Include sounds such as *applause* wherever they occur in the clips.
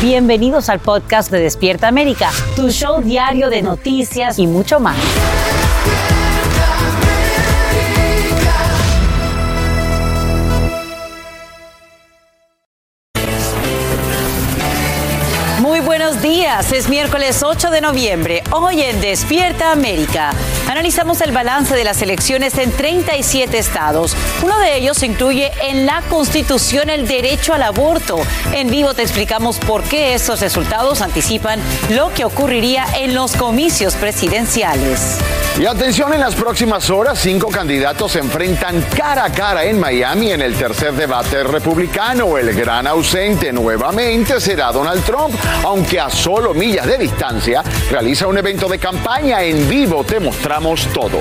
Bienvenidos al podcast de Despierta América, tu show diario de noticias y mucho más. Buenos días, es miércoles 8 de noviembre. Hoy en Despierta América analizamos el balance de las elecciones en 37 estados. Uno de ellos incluye en la Constitución el derecho al aborto. En vivo te explicamos por qué estos resultados anticipan lo que ocurriría en los comicios presidenciales. Y atención, en las próximas horas, cinco candidatos se enfrentan cara a cara en Miami en el tercer debate republicano. El gran ausente nuevamente será Donald Trump, aunque a solo millas de distancia realiza un evento de campaña en vivo. Te mostramos todo.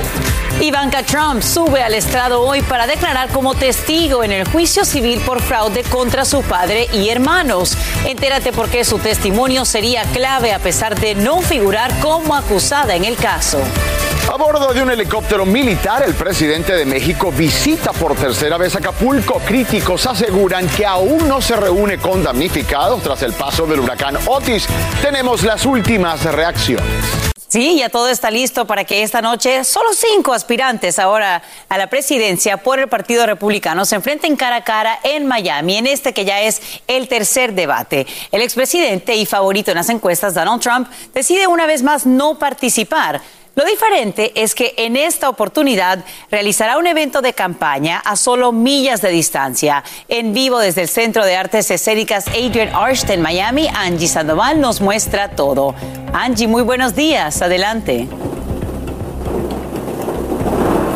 Ivanka Trump sube al estrado hoy para declarar como testigo en el juicio civil por fraude contra su padre y hermanos. Entérate por qué su testimonio sería clave a pesar de no figurar como acusada en el caso. A bordo de un helicóptero militar, el presidente de México visita por tercera vez Acapulco. Críticos aseguran que aún no se reúne con damnificados tras el paso del huracán Otis. Tenemos las últimas reacciones. Sí, ya todo está listo para que esta noche solo cinco aspirantes ahora a la presidencia por el Partido Republicano se enfrenten cara a cara en Miami, en este que ya es el tercer debate. El expresidente y favorito en las encuestas, Donald Trump, decide una vez más no participar. Lo diferente es que en esta oportunidad realizará un evento de campaña a solo millas de distancia. En vivo desde el Centro de Artes Escénicas Adrian Arsht en Miami, Angie Sandoval nos muestra todo. Angie, muy buenos días. Adelante.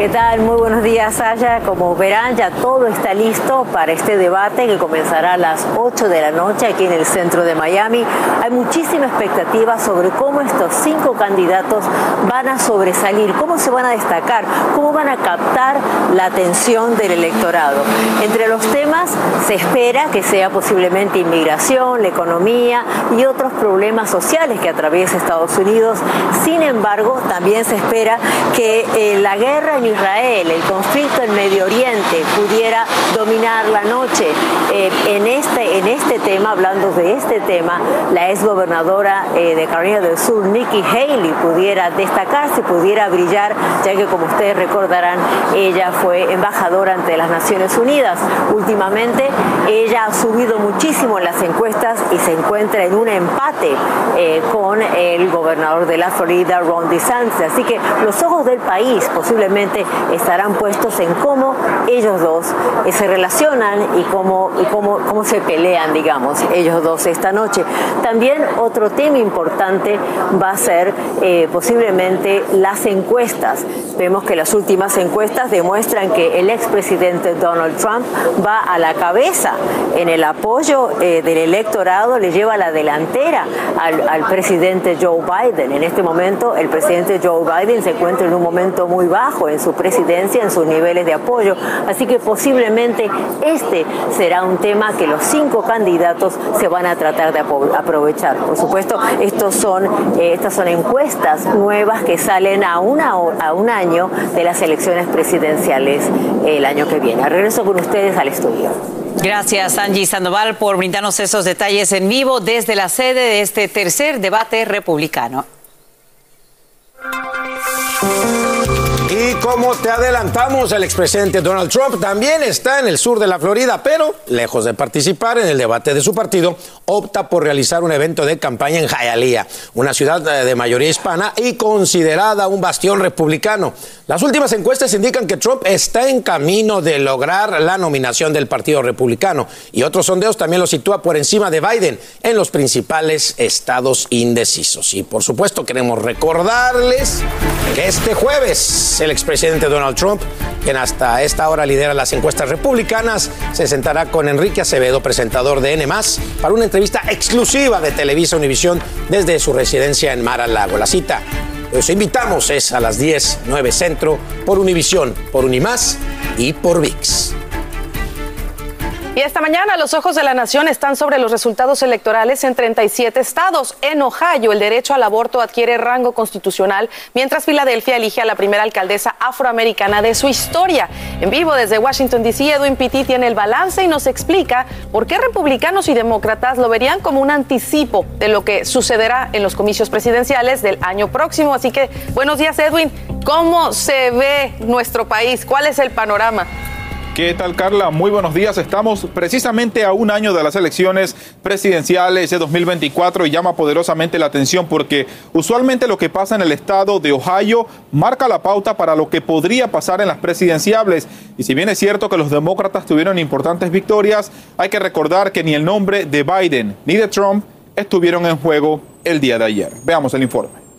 ¿Qué tal? Muy buenos días, Saya. Como verán, ya todo está listo para este debate que comenzará a las 8 de la noche aquí en el centro de Miami. Hay muchísima expectativa sobre cómo estos cinco candidatos van a sobresalir, cómo se van a destacar, cómo van a captar la atención del electorado. Entre los temas se espera que sea posiblemente inmigración, la economía y otros problemas sociales que atraviesa Estados Unidos. Sin embargo, también se espera que eh, la guerra en Israel, el conflicto en Medio Oriente pudiera dominar la noche. Eh, en, este, en este tema, hablando de este tema, la ex gobernadora eh, de Carolina del Sur, Nikki Haley, pudiera destacarse, pudiera brillar, ya que como ustedes recordarán, ella fue embajadora ante las Naciones Unidas. Últimamente, ella ha subido muchísimo en las encuestas y se encuentra en un empate eh, con el gobernador de la Florida, Ron DeSantis. Así que los ojos del país posiblemente estarán puestos en cómo ellos dos eh, se relacionan y cómo, cómo, cómo se pelean, digamos, ellos dos esta noche. También otro tema importante va a ser eh, posiblemente las encuestas. Vemos que las últimas encuestas demuestran que el expresidente Donald Trump va a la cabeza en el apoyo eh, del electorado, le lleva la delantera al, al presidente Joe Biden. En este momento el presidente Joe Biden se encuentra en un momento muy bajo en su presidencia, en sus niveles de apoyo. Así que posiblemente este será un tema que los cinco candidatos se van a tratar de aprovechar. Por supuesto, estos son, eh, estas son encuestas nuevas que salen a, una, a un año de las elecciones presidenciales el año que viene. Regreso con ustedes al estudio. Gracias, Angie Sandoval, por brindarnos esos detalles en vivo desde la sede de este tercer debate republicano. Como te adelantamos, el expresidente Donald Trump también está en el sur de la Florida, pero lejos de participar en el debate de su partido, opta por realizar un evento de campaña en Hialeah, una ciudad eh, de mayoría hispana y considerada un bastión republicano. Las últimas encuestas indican que Trump está en camino de lograr la nominación del Partido Republicano y otros sondeos también lo sitúa por encima de Biden en los principales estados indecisos. Y por supuesto queremos recordarles que este jueves el expresidente Donald Trump, quien hasta esta hora lidera las encuestas republicanas, se sentará con Enrique Acevedo, presentador de N+, para una entrevista exclusiva de Televisa Univisión desde su residencia en Mar a Lago. La cita los invitamos es a las 10, 9 Centro, por Univisión, por Unimás y por VIX. Y esta mañana los ojos de la nación están sobre los resultados electorales en 37 estados. En Ohio el derecho al aborto adquiere rango constitucional, mientras Filadelfia elige a la primera alcaldesa afroamericana de su historia. En vivo desde Washington, D.C., Edwin Pitti tiene el balance y nos explica por qué republicanos y demócratas lo verían como un anticipo de lo que sucederá en los comicios presidenciales del año próximo. Así que buenos días, Edwin. ¿Cómo se ve nuestro país? ¿Cuál es el panorama? ¿Qué tal, Carla? Muy buenos días. Estamos precisamente a un año de las elecciones presidenciales de 2024 y llama poderosamente la atención porque usualmente lo que pasa en el estado de Ohio marca la pauta para lo que podría pasar en las presidenciables. Y si bien es cierto que los demócratas tuvieron importantes victorias, hay que recordar que ni el nombre de Biden ni de Trump estuvieron en juego el día de ayer. Veamos el informe.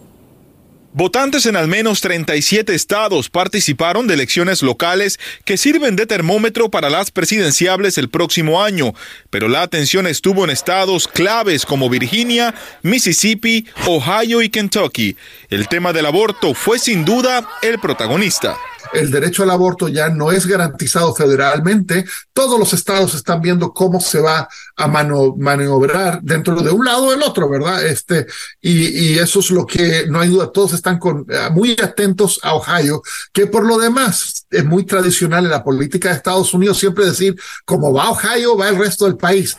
Votantes en al menos 37 estados participaron de elecciones locales que sirven de termómetro para las presidenciables el próximo año, pero la atención estuvo en estados claves como Virginia, Mississippi, Ohio y Kentucky. El tema del aborto fue sin duda el protagonista el derecho al aborto ya no es garantizado federalmente. Todos los estados están viendo cómo se va a maniobrar dentro de un lado o del otro, ¿verdad? Este, y, eso es lo que no hay duda, todos están con, eh, muy atentos a Ohio, que por lo demás es muy tradicional en la política de Estados Unidos siempre decir, como va Ohio, va el resto del país.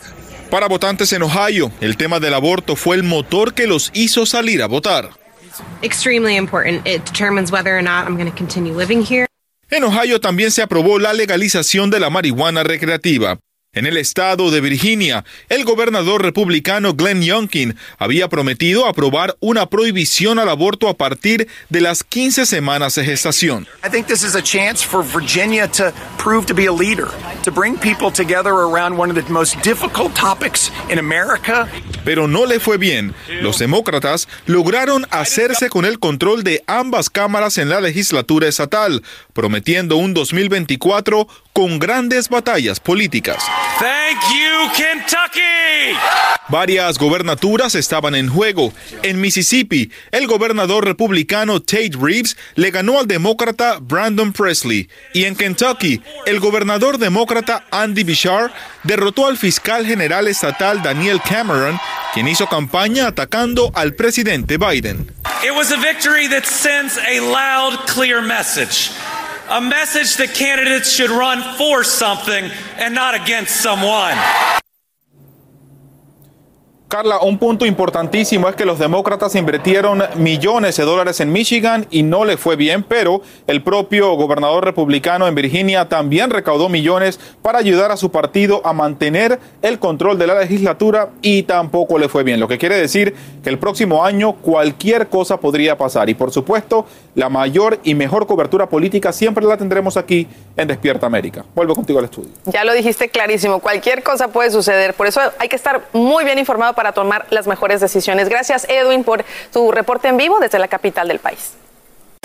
Para votantes en Ohio, el tema del aborto fue el motor que los hizo salir a votar. Extremely important. It determines whether or not I'm going to continue living here. En Ohio también se aprobó la legalización de la marihuana recreativa. En el estado de Virginia, el gobernador republicano Glenn Youngkin había prometido aprobar una prohibición al aborto a partir de las 15 semanas de gestación. I think this is a chance for Virginia to prove to be a leader, to bring people together around one of the most difficult topics in America. Pero no le fue bien. Los demócratas lograron hacerse con el control de ambas cámaras en la legislatura estatal, prometiendo un 2024 con grandes batallas políticas. Thank you, Kentucky. Varias gobernaturas estaban en juego. En Mississippi, el gobernador republicano Tate Reeves le ganó al demócrata Brandon Presley. Y en Kentucky, el gobernador demócrata Andy Bishar derrotó al fiscal general estatal Daniel Cameron, quien hizo campaña atacando al presidente Biden. It was a victory that sends a loud, clear message. A message that candidates should run for something and not against someone. Carla, un punto importantísimo es que los demócratas invirtieron millones de dólares en Michigan y no le fue bien, pero el propio gobernador republicano en Virginia también recaudó millones para ayudar a su partido a mantener el control de la legislatura y tampoco le fue bien. Lo que quiere decir que el próximo año cualquier cosa podría pasar y por supuesto la mayor y mejor cobertura política siempre la tendremos aquí en Despierta América. Vuelvo contigo al estudio. Ya lo dijiste clarísimo, cualquier cosa puede suceder, por eso hay que estar muy bien informado para tomar las mejores decisiones. Gracias, Edwin, por tu reporte en vivo desde la capital del país.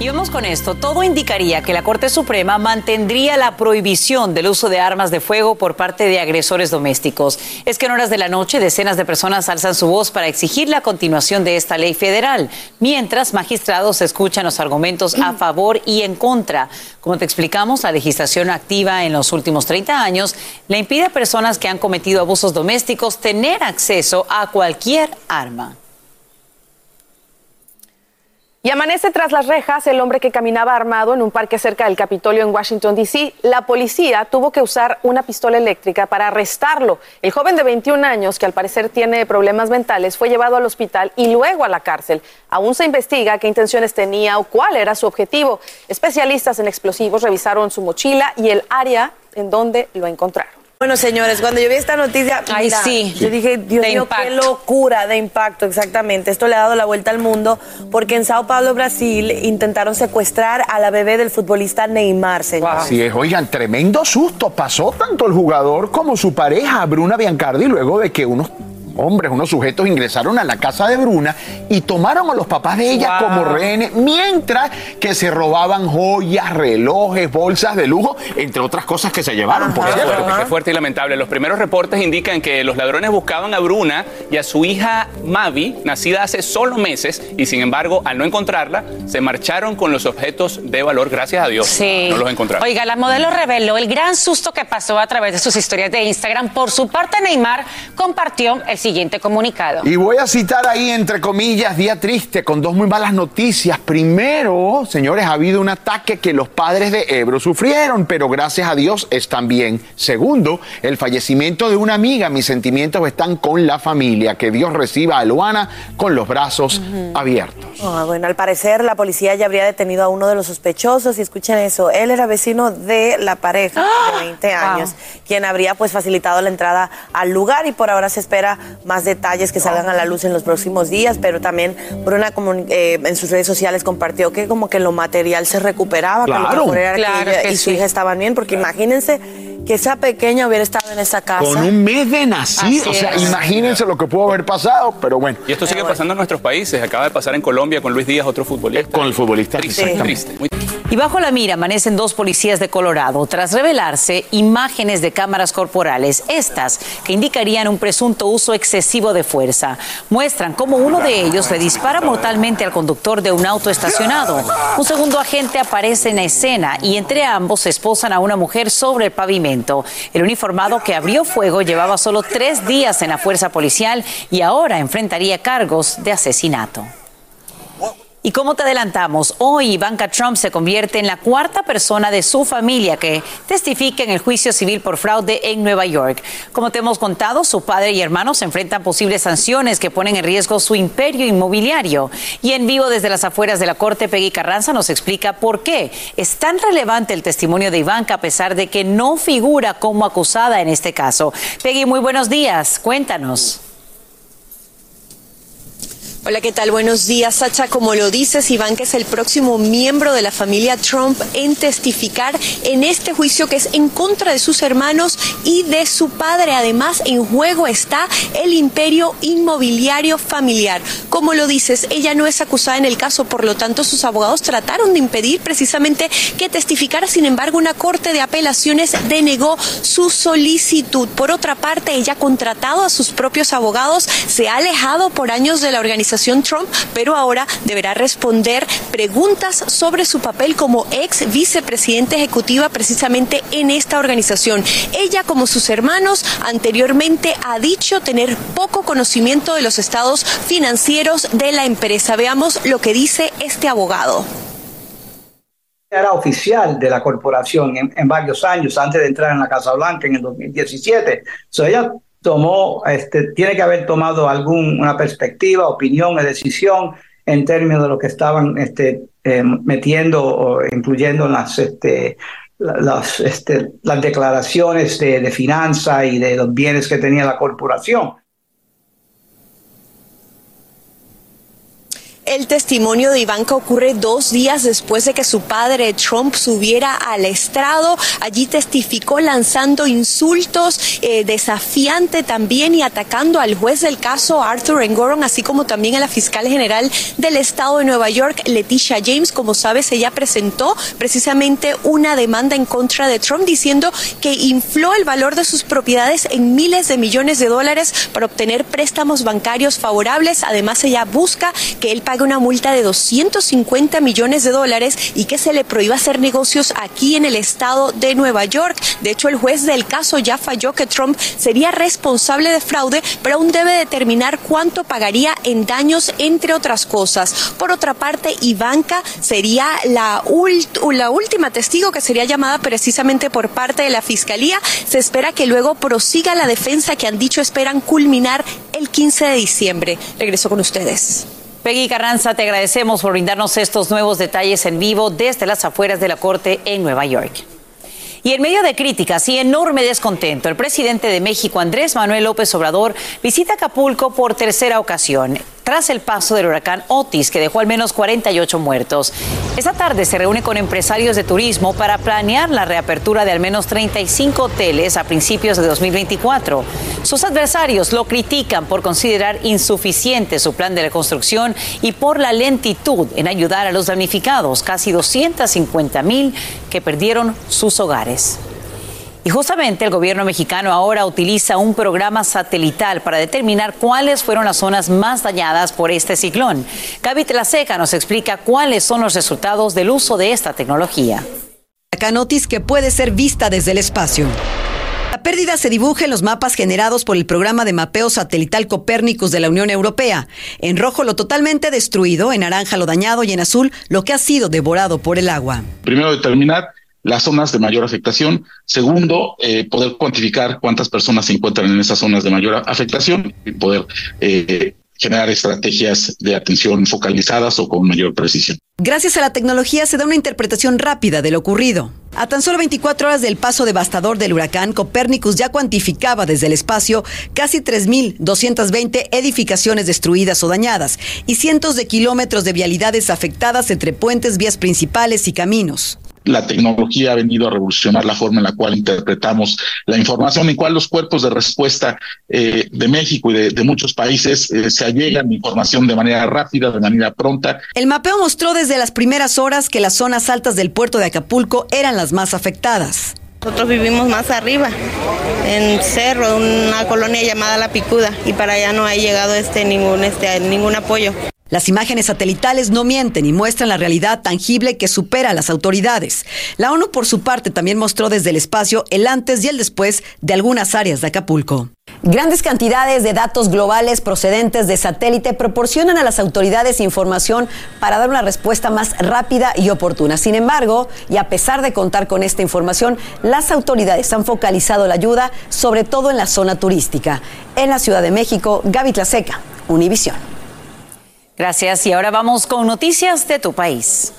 Y vamos con esto. Todo indicaría que la Corte Suprema mantendría la prohibición del uso de armas de fuego por parte de agresores domésticos. Es que en horas de la noche decenas de personas alzan su voz para exigir la continuación de esta ley federal, mientras magistrados escuchan los argumentos a favor y en contra. Como te explicamos, la legislación activa en los últimos 30 años le impide a personas que han cometido abusos domésticos tener acceso a cualquier arma. Y amanece tras las rejas el hombre que caminaba armado en un parque cerca del Capitolio en Washington, D.C. La policía tuvo que usar una pistola eléctrica para arrestarlo. El joven de 21 años, que al parecer tiene problemas mentales, fue llevado al hospital y luego a la cárcel. Aún se investiga qué intenciones tenía o cuál era su objetivo. Especialistas en explosivos revisaron su mochila y el área en donde lo encontraron. Bueno, señores, cuando yo vi esta noticia, Ay, mira, sí. yo dije, Dios mío, qué locura de impacto, exactamente. Esto le ha dado la vuelta al mundo porque en Sao Paulo, Brasil, intentaron secuestrar a la bebé del futbolista Neymar, señor. Así es, oigan, tremendo susto. Pasó tanto el jugador como su pareja, Bruna Biancardi, luego de que unos hombres, unos sujetos ingresaron a la casa de Bruna y tomaron a los papás de ella Wow. como rehenes, mientras que se robaban joyas, relojes, bolsas de lujo, entre otras cosas que se llevaron, por Qué cierto. fuerte, qué fuerte y lamentable. Los primeros reportes indican que los ladrones buscaban a Bruna y a su hija Mavi, nacida hace solo meses, y sin embargo, al no encontrarla, se marcharon con los objetos de valor. Gracias a Dios, Sí. no los encontraron. Oiga, la modelo reveló el gran susto que pasó a través de sus historias de Instagram. Por su parte, Neymar compartió el siguiente comunicado. Y voy a citar ahí, entre comillas, día triste, con dos muy malas noticias. Primero, señores, ha habido un ataque que los padres de Ebro sufrieron, pero gracias a Dios están bien. Segundo, el fallecimiento de una amiga. Mis sentimientos están con la familia. Que Dios reciba a Luana con los brazos abiertos. Ah, bueno, al parecer la policía ya habría detenido a uno de los sospechosos y escuchen eso, él era vecino de la pareja de 20 años, quien habría pues facilitado la entrada al lugar y por ahora se espera más detalles que salgan a la luz en los próximos días, pero también Bruna eh, en sus redes sociales compartió que como que lo material se recuperaba, que lo Claro. mejor era que Claro ella que y su sí. hija estaban bien, porque imagínense que esa pequeña hubiera estado en esa casa. Con un mes de nacido, o sea, imagínense lo que pudo haber pasado, pero bueno. Y esto sigue pasando en nuestros países. Acaba de pasar en Colombia con Luis Díaz, otro futbolista. Con el futbolista. Triste, exactamente. triste. Y bajo la mira amanecen dos policías de Colorado tras revelarse imágenes de cámaras corporales, estas que indicarían un presunto uso excesivo de fuerza. Muestran cómo uno de ellos le dispara mortalmente al conductor de un auto estacionado. Un segundo agente aparece en escena y entre ambos se esposan a una mujer sobre el pavimento. El uniformado que abrió fuego llevaba solo tres días en la fuerza policial y ahora enfrentaría cargos de asesinato. Y como te adelantamos, hoy Ivanka Trump se convierte en la cuarta persona de su familia que testifica en el juicio civil por fraude en Nueva York. Como te hemos contado, su padre y hermanos enfrentan posibles sanciones que ponen en riesgo su imperio inmobiliario. Y en vivo desde las afueras de la corte, Peggy Carranza nos explica por qué es tan relevante el testimonio de Ivanka a pesar de que no figura como acusada en este caso. Peggy, muy buenos días. Cuéntanos. Hola, ¿qué tal? Buenos días, Sacha. Como lo dices, Iván, que es el próximo miembro de la familia Trump en testificar en este juicio que es en contra de sus hermanos y de su padre. Además, en juego está el imperio inmobiliario familiar. Como lo dices, ella no es acusada en el caso, por lo tanto, sus abogados trataron de impedir precisamente que testificara. Sin embargo, una corte de apelaciones denegó su solicitud. Por otra parte, ella ha contratado a sus propios abogados, se ha alejado por años de la organización Trump, pero ahora deberá responder preguntas sobre su papel como ex vicepresidenta ejecutiva precisamente en esta organización. Ella, como sus hermanos, anteriormente ha dicho tener poco conocimiento de los estados financieros de la empresa. Veamos lo que dice este abogado. era oficial de la corporación en, varios años antes de entrar en la Casa Blanca en el 2017. So ella tomó, este, tiene que haber tomado alguna perspectiva, opinión decisión en términos de lo que estaban este, eh, metiendo o incluyendo las, este, las, este, las declaraciones de, de finanza y de los bienes que tenía la corporación. El testimonio de Ivanka ocurre dos días después de que su padre Trump subiera al estrado. Allí testificó lanzando insultos, eh, desafiante también y atacando al juez del caso Arthur Engoron, así como también a la fiscal general del estado de Nueva York, Leticia James. Como sabes, ella presentó precisamente una demanda en contra de Trump diciendo que infló el valor de sus propiedades en miles de millones de dólares para obtener préstamos bancarios favorables. Además, ella busca que él pague una multa de 250 millones de dólares y que se le prohíba hacer negocios aquí en el estado de Nueva York. De hecho, el juez del caso ya falló que Trump sería responsable de fraude, pero aún debe determinar cuánto pagaría en daños, entre otras cosas. Por otra parte, Ivanka sería la última testigo que sería llamada precisamente por parte de la Fiscalía. Se espera que luego prosiga la defensa que han dicho esperan culminar el 15 de diciembre. Regreso con ustedes. Peggy Carranza, te agradecemos por brindarnos estos nuevos detalles en vivo desde las afueras de la Corte en Nueva York. Y en medio de críticas y enorme descontento, el presidente de México, Andrés Manuel López Obrador, visita Acapulco por tercera ocasión tras el paso del huracán Otis, que dejó al menos 48 muertos. Esta tarde se reúne con empresarios de turismo para planear la reapertura de al menos 35 hoteles a principios de 2024. Sus adversarios lo critican por considerar insuficiente su plan de reconstrucción y por la lentitud en ayudar a los damnificados, casi 250 mil que perdieron sus hogares. Y justamente el gobierno mexicano ahora utiliza un programa satelital para determinar cuáles fueron las zonas más dañadas por este ciclón. Gaby Tlaseca nos explica cuáles son los resultados del uso de esta tecnología. Canotis que puede ser vista desde el espacio. La pérdida se dibuja en los mapas generados por el programa de mapeo satelital Copérnicus de la Unión Europea. En rojo lo totalmente destruido, en naranja lo dañado y en azul lo que ha sido devorado por el agua. Primero determinar las zonas de mayor afectación. Segundo, eh, poder cuantificar cuántas personas se encuentran en esas zonas de mayor afectación y poder eh, generar estrategias de atención focalizadas o con mayor precisión. Gracias a la tecnología se da una interpretación rápida de lo ocurrido. A tan solo 24 horas del paso devastador del huracán, Copérnicus ya cuantificaba desde el espacio casi 3.220 edificaciones destruidas o dañadas y cientos de kilómetros de vialidades afectadas entre puentes, vías principales y caminos la tecnología ha venido a revolucionar la forma en la cual interpretamos la información, y cual los cuerpos de respuesta eh, de México y de, muchos países eh, se allegan información de manera rápida, de manera pronta. El mapeo mostró desde las primeras horas que las zonas altas del puerto de Acapulco eran las más afectadas. Nosotros vivimos más arriba, en Cerro, una colonia llamada La Picuda, y para allá no ha llegado este ningún este ningún apoyo. Las imágenes satelitales no mienten y muestran la realidad tangible que supera a las autoridades. La ONU, por su parte, también mostró desde el espacio el antes y el después de algunas áreas de Acapulco. Grandes cantidades de datos globales procedentes de satélite proporcionan a las autoridades información para dar una respuesta más rápida y oportuna. Sin embargo, y a pesar de contar con esta información, las autoridades han focalizado la ayuda sobre todo en la zona turística. En la Ciudad de México, Gaby Tlaseca, Univisión. Gracias. Y ahora vamos con noticias de tu país.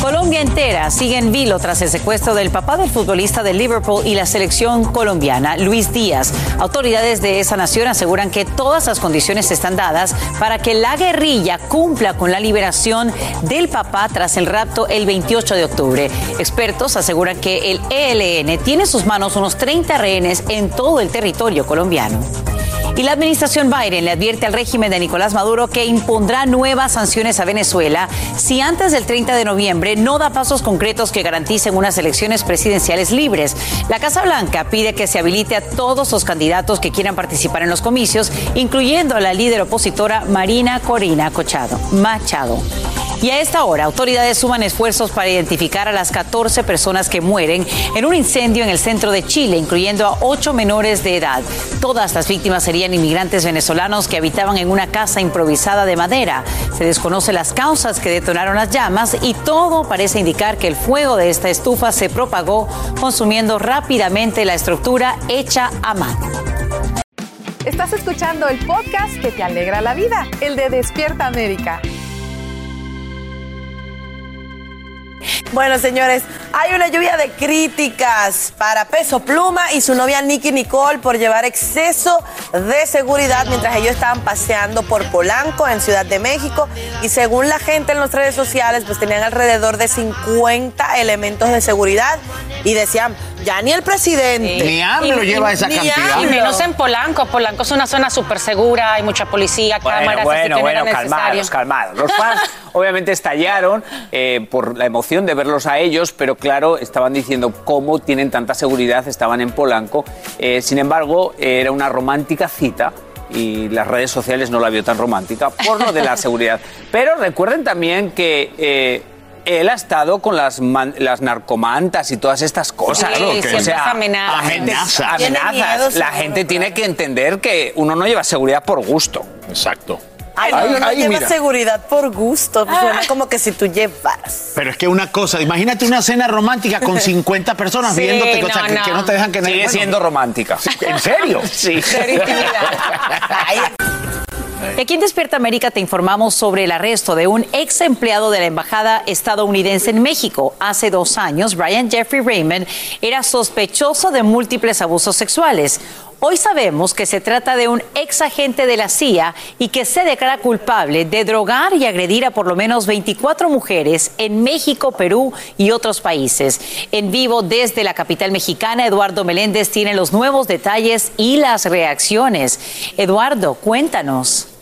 Colombia entera sigue en vilo tras el secuestro del papá del futbolista de Liverpool y la selección colombiana, Luis Díaz. Autoridades de esa nación aseguran que todas las condiciones están dadas para que la guerrilla cumpla con la liberación del papá tras el rapto el 28 de octubre. Expertos aseguran que el ELN tiene en sus manos unos 30 rehenes en todo el territorio colombiano. Y la administración Biden le advierte al régimen de Nicolás Maduro que impondrá nuevas sanciones a Venezuela si antes del 30 de noviembre no da pasos concretos que garanticen unas elecciones presidenciales libres. La Casa Blanca pide que se habilite a todos los candidatos que quieran participar en los comicios, incluyendo a la líder opositora Marina Corina Cochado, Machado. Y a esta hora, autoridades suman esfuerzos para identificar a las 14 personas que mueren en un incendio en el centro de Chile, incluyendo a ocho menores de edad. Todas las víctimas serían inmigrantes venezolanos que habitaban en una casa improvisada de madera. Se desconoce las causas que detonaron las llamas y todo parece indicar que el fuego de esta estufa se propagó, consumiendo rápidamente la estructura hecha a mano. Estás escuchando el podcast que te alegra la vida, el de Despierta América. Bueno, señores, hay una lluvia de críticas para Peso Pluma y su novia Nicky Nicole por llevar exceso de seguridad mientras ellos estaban paseando por Polanco en Ciudad de México. Y según la gente en las redes sociales pues tenían alrededor de 50 elementos de seguridad y decían, ya ni el presidente. Ni AMLO lleva esa cantidad. Y menos en Polanco. Polanco es una zona súper segura, hay mucha policía, cámaras, bueno, así que no bueno, era calmados. Los *laughs* fans obviamente estallaron eh, por la emoción de verlos a ellos, pero claro, estaban diciendo cómo tienen tanta seguridad, estaban en Polanco. Eh, sin embargo, era una romántica cita y las redes sociales no la vio tan romántica por lo de la *laughs* seguridad. Pero recuerden también que... eh, él ha estado con las, man- las narcomantas y todas estas cosas. Amenaza. Tiene amenazas. miedo, La gente tiene que entender que uno no lleva seguridad por gusto. Exacto. Ay, no, Ahí- no, no ahí, lleva mira. seguridad por gusto. pues, Suena como que si tú llevas. Pero es que una cosa, imagínate una cena romántica con *laughs* 50 personas Sí, viéndote, o sea, no, que, no. que no te dejan que Sigue bueno, siendo romántica. ¿En serio? Sí. Ay, *laughs* Y aquí en Despierta América te informamos sobre el arresto de un ex empleado de la Embajada estadounidense en México. Hace dos años, Brian Jeffrey Raymond era sospechoso de múltiples abusos sexuales. Hoy sabemos que se trata de un ex agente de la CIA y que se declara culpable de drogar y agredir a por lo menos 24 mujeres en México, Perú y otros países. En vivo desde la capital mexicana, Eduardo Meléndez tiene los nuevos detalles y las reacciones. Eduardo, cuéntanos.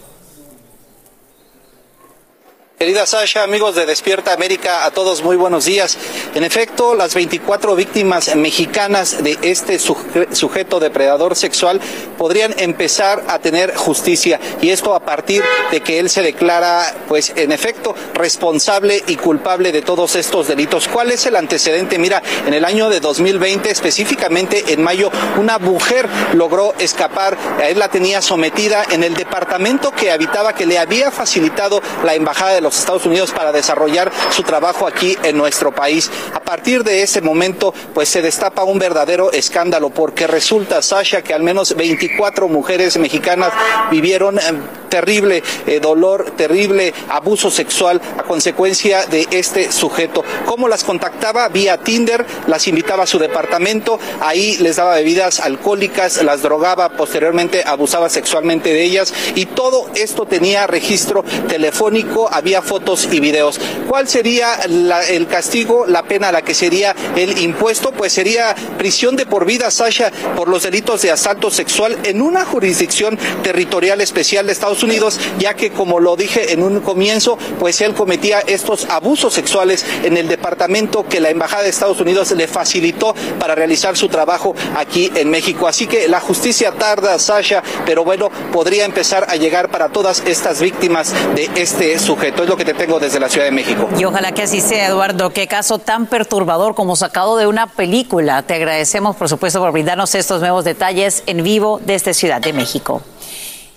Querida Sasha, amigos de Despierta América, a todos muy buenos días. En efecto, las 24 víctimas mexicanas de este suje- sujeto depredador sexual podrían empezar a tener justicia y esto a partir de que él se declara, pues en efecto, responsable y culpable de todos estos delitos. ¿Cuál es el antecedente? Mira, en el año de 2020, específicamente en mayo, una mujer logró escapar. A él la tenía sometida en el departamento que habitaba, que le había facilitado la embajada de los Estados Unidos para desarrollar su trabajo aquí en nuestro país. A partir de ese momento, pues se destapa un verdadero escándalo porque resulta, Sasha, que al menos 24 mujeres mexicanas vivieron eh, terrible eh, dolor, terrible abuso sexual a consecuencia de este sujeto. ¿Cómo las contactaba? Vía Tinder, las invitaba a su departamento, ahí les daba bebidas alcohólicas, las drogaba, posteriormente abusaba sexualmente de ellas y todo esto tenía registro telefónico, había fotos y videos. ¿Cuál sería el castigo, la pena la que sería el impuesto? Pues sería prisión de por vida, Sasha, por los delitos de asalto sexual en una jurisdicción territorial especial de Estados Unidos, ya que como lo dije en un comienzo, pues él cometía estos abusos sexuales en el departamento que la Embajada de Estados Unidos le facilitó para realizar su trabajo aquí en México. Así que la justicia tarda, Sasha, pero bueno, podría empezar a llegar para todas estas víctimas de este sujeto. Es lo que te tengo desde la Ciudad de México. Y ojalá que así sea, Eduardo. Qué caso tan perturbador como sacado de una película. Te agradecemos, por supuesto, por brindarnos estos nuevos detalles en vivo desde Ciudad de México.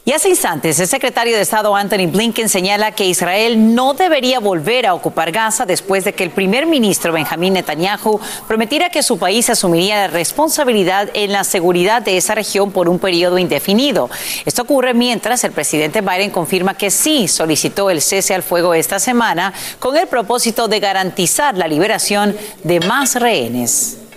Y hace instantes, el secretario de Estado Anthony Blinken señala que Israel no debería volver a ocupar Gaza después de que el primer ministro Benjamín Netanyahu prometiera que su país asumiría la responsabilidad en la seguridad de esa región por un periodo indefinido. Esto ocurre mientras el presidente Biden confirma que sí solicitó el cese al fuego esta semana con el propósito de garantizar la liberación de más rehenes.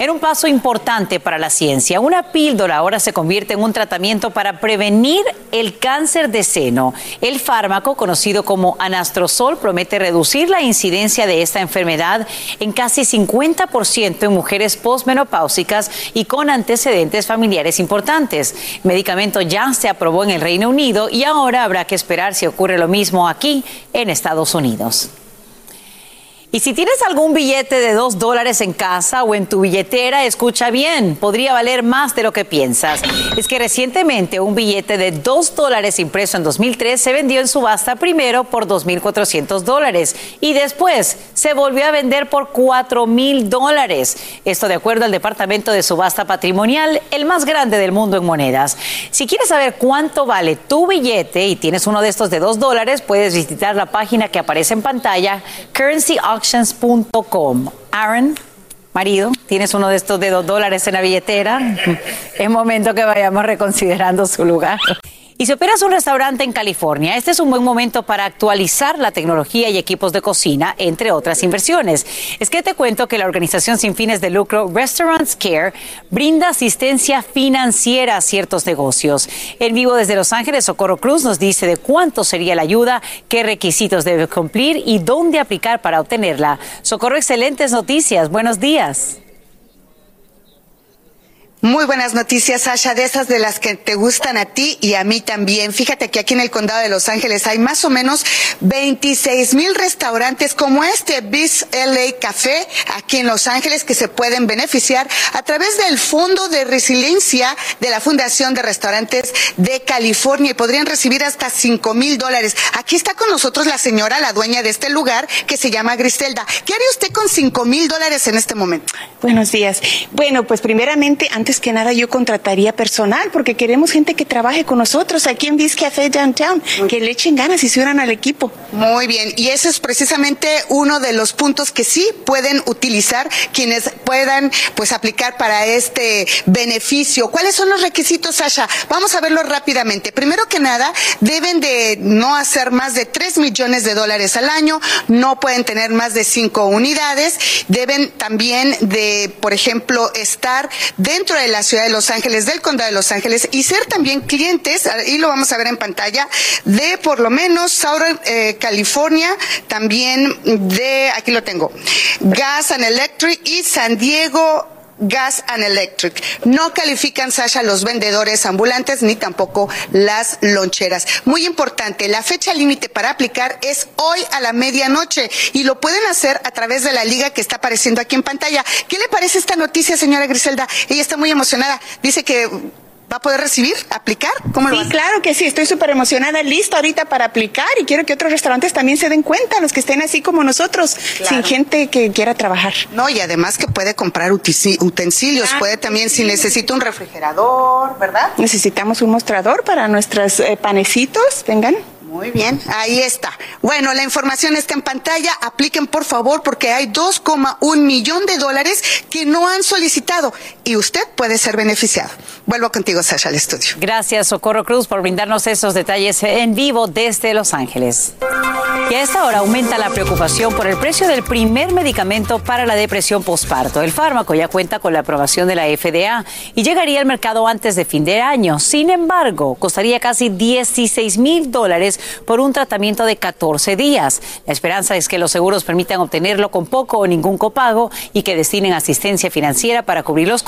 En un paso importante para la ciencia, una píldora ahora se convierte en un tratamiento para prevenir el cáncer de seno. El fármaco, conocido como anastrozol, promete reducir la incidencia de esta enfermedad en casi 50% en mujeres posmenopáusicas y con antecedentes familiares importantes. El medicamento ya se aprobó en el Reino Unido y ahora habrá que esperar si ocurre lo mismo aquí en Estados Unidos. Y si tienes algún billete de dos dólares en casa o en tu billetera, escucha bien, podría valer más de lo que piensas. Es que recientemente un billete de dos dólares impreso en 2003 se vendió en subasta primero por 2.400 dólares y después se volvió a vender por 4.000 dólares. Esto de acuerdo al Departamento de Subasta Patrimonial, el más grande del mundo en monedas. Si quieres saber cuánto vale tu billete y tienes uno de estos de dos dólares, puedes visitar la página que aparece en pantalla, currencyauctions.com. Aaron, marido, tienes uno de estos de dos dólares en la billetera, *laughs* es momento que vayamos reconsiderando su lugar. Y si operas un restaurante en California, este es un buen momento para actualizar la tecnología y equipos de cocina, entre otras inversiones. Es que te cuento que la organización sin fines de lucro Restaurants Care brinda asistencia financiera a ciertos negocios. En vivo desde Los Ángeles, Socorro Cruz nos dice de cuánto sería la ayuda, qué requisitos debe cumplir y dónde aplicar para obtenerla. Socorro, excelentes noticias. Buenos días. Muy buenas noticias, Sasha, de esas de las que te gustan a ti y a mí también. Fíjate que aquí en el condado de Los Ángeles hay más o menos 26 mil restaurantes como este Bis LA Café aquí en Los Ángeles que se pueden beneficiar a través del Fondo de Resiliencia de la Fundación de Restaurantes de California y podrían recibir hasta 5 mil dólares. Aquí está con nosotros la señora, la dueña de este lugar que se llama Griselda. ¿Qué haría usted con 5 mil dólares en este momento? Buenos días. Bueno, pues primeramente, antes que nada, yo contrataría personal porque queremos gente que trabaje con nosotros aquí en Biz Café Downtown, que le echen ganas y se unan al equipo. Muy bien, y ese es precisamente uno de los puntos que sí pueden utilizar quienes puedan pues aplicar para este beneficio. ¿Cuáles son los requisitos, Sasha? Vamos a verlo rápidamente. Primero que nada, deben de no hacer más de 3 millones de dólares al año, no pueden tener más de 5 unidades, deben también de, por ejemplo, estar dentro de la ciudad de Los Ángeles, del condado de Los Ángeles y ser también clientes, y lo vamos a ver en pantalla, de por lo menos Southern eh, California, también de, aquí lo tengo, Gas and Electric y San Diego Gas and Electric. No califican, Sasha, los vendedores ambulantes ni tampoco las loncheras. Muy importante, la fecha límite para aplicar es hoy a la medianoche y lo pueden hacer a través de la liga que está apareciendo aquí en pantalla. ¿Qué le parece esta noticia, señora Griselda? Ella está muy emocionada. Dice que va a poder recibir, aplicar? ¿Cómo sí, claro que sí, estoy súper emocionada, lista ahorita para aplicar y quiero que otros restaurantes también se den cuenta, los que estén así como nosotros, sin gente que quiera trabajar. No, y además que puede comprar utensilios, puede también si necesita un refrigerador, ¿verdad? Necesitamos un mostrador para nuestros eh, panecitos, vengan. Muy bien, ahí está. Bueno, la información está en pantalla. Apliquen por favor porque hay 2,1 millón de dólares que no han solicitado y usted puede ser beneficiado. Vuelvo contigo, Sasha, al estudio. Gracias, Socorro Cruz, por brindarnos esos detalles en vivo desde Los Ángeles. Y a esta hora aumenta la preocupación por el precio del primer medicamento para la depresión postparto. El fármaco ya cuenta con la aprobación de la FDA y llegaría al mercado antes de fin de año. Sin embargo, costaría casi 16 mil dólares por un tratamiento de 14 días. La esperanza es que los seguros permitan obtenerlo con poco o ningún copago y que destinen asistencia financiera para cubrir los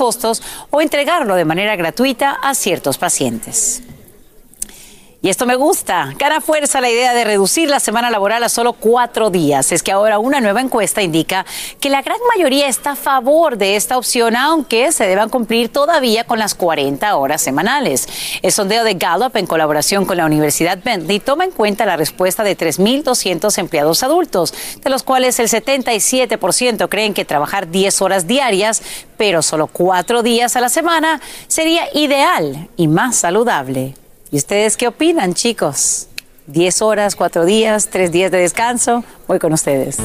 o entregarlo de manera gratuita a ciertos pacientes. Y esto me gusta. Gana fuerza la idea de reducir la semana laboral a solo cuatro días. Es que ahora una nueva encuesta indica que la gran mayoría está a favor de esta opción, aunque se deban cumplir todavía con las 40 horas semanales. El sondeo de Gallup, en colaboración con la Universidad Bentley, toma en cuenta la respuesta de 3.200 empleados adultos, de los cuales el 77% creen que trabajar 10 horas diarias, pero solo cuatro días a la semana, sería ideal y más saludable. ¿Y ustedes qué opinan, chicos? ¿10 horas, 4 días, 3 días de descanso? Voy con ustedes.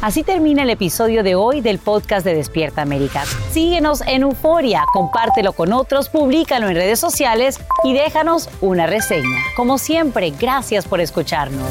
Así termina el episodio de hoy del podcast de Despierta América. Síguenos en Euforia, compártelo con otros, públicalo en redes sociales y déjanos una reseña. Como siempre, gracias por escucharnos.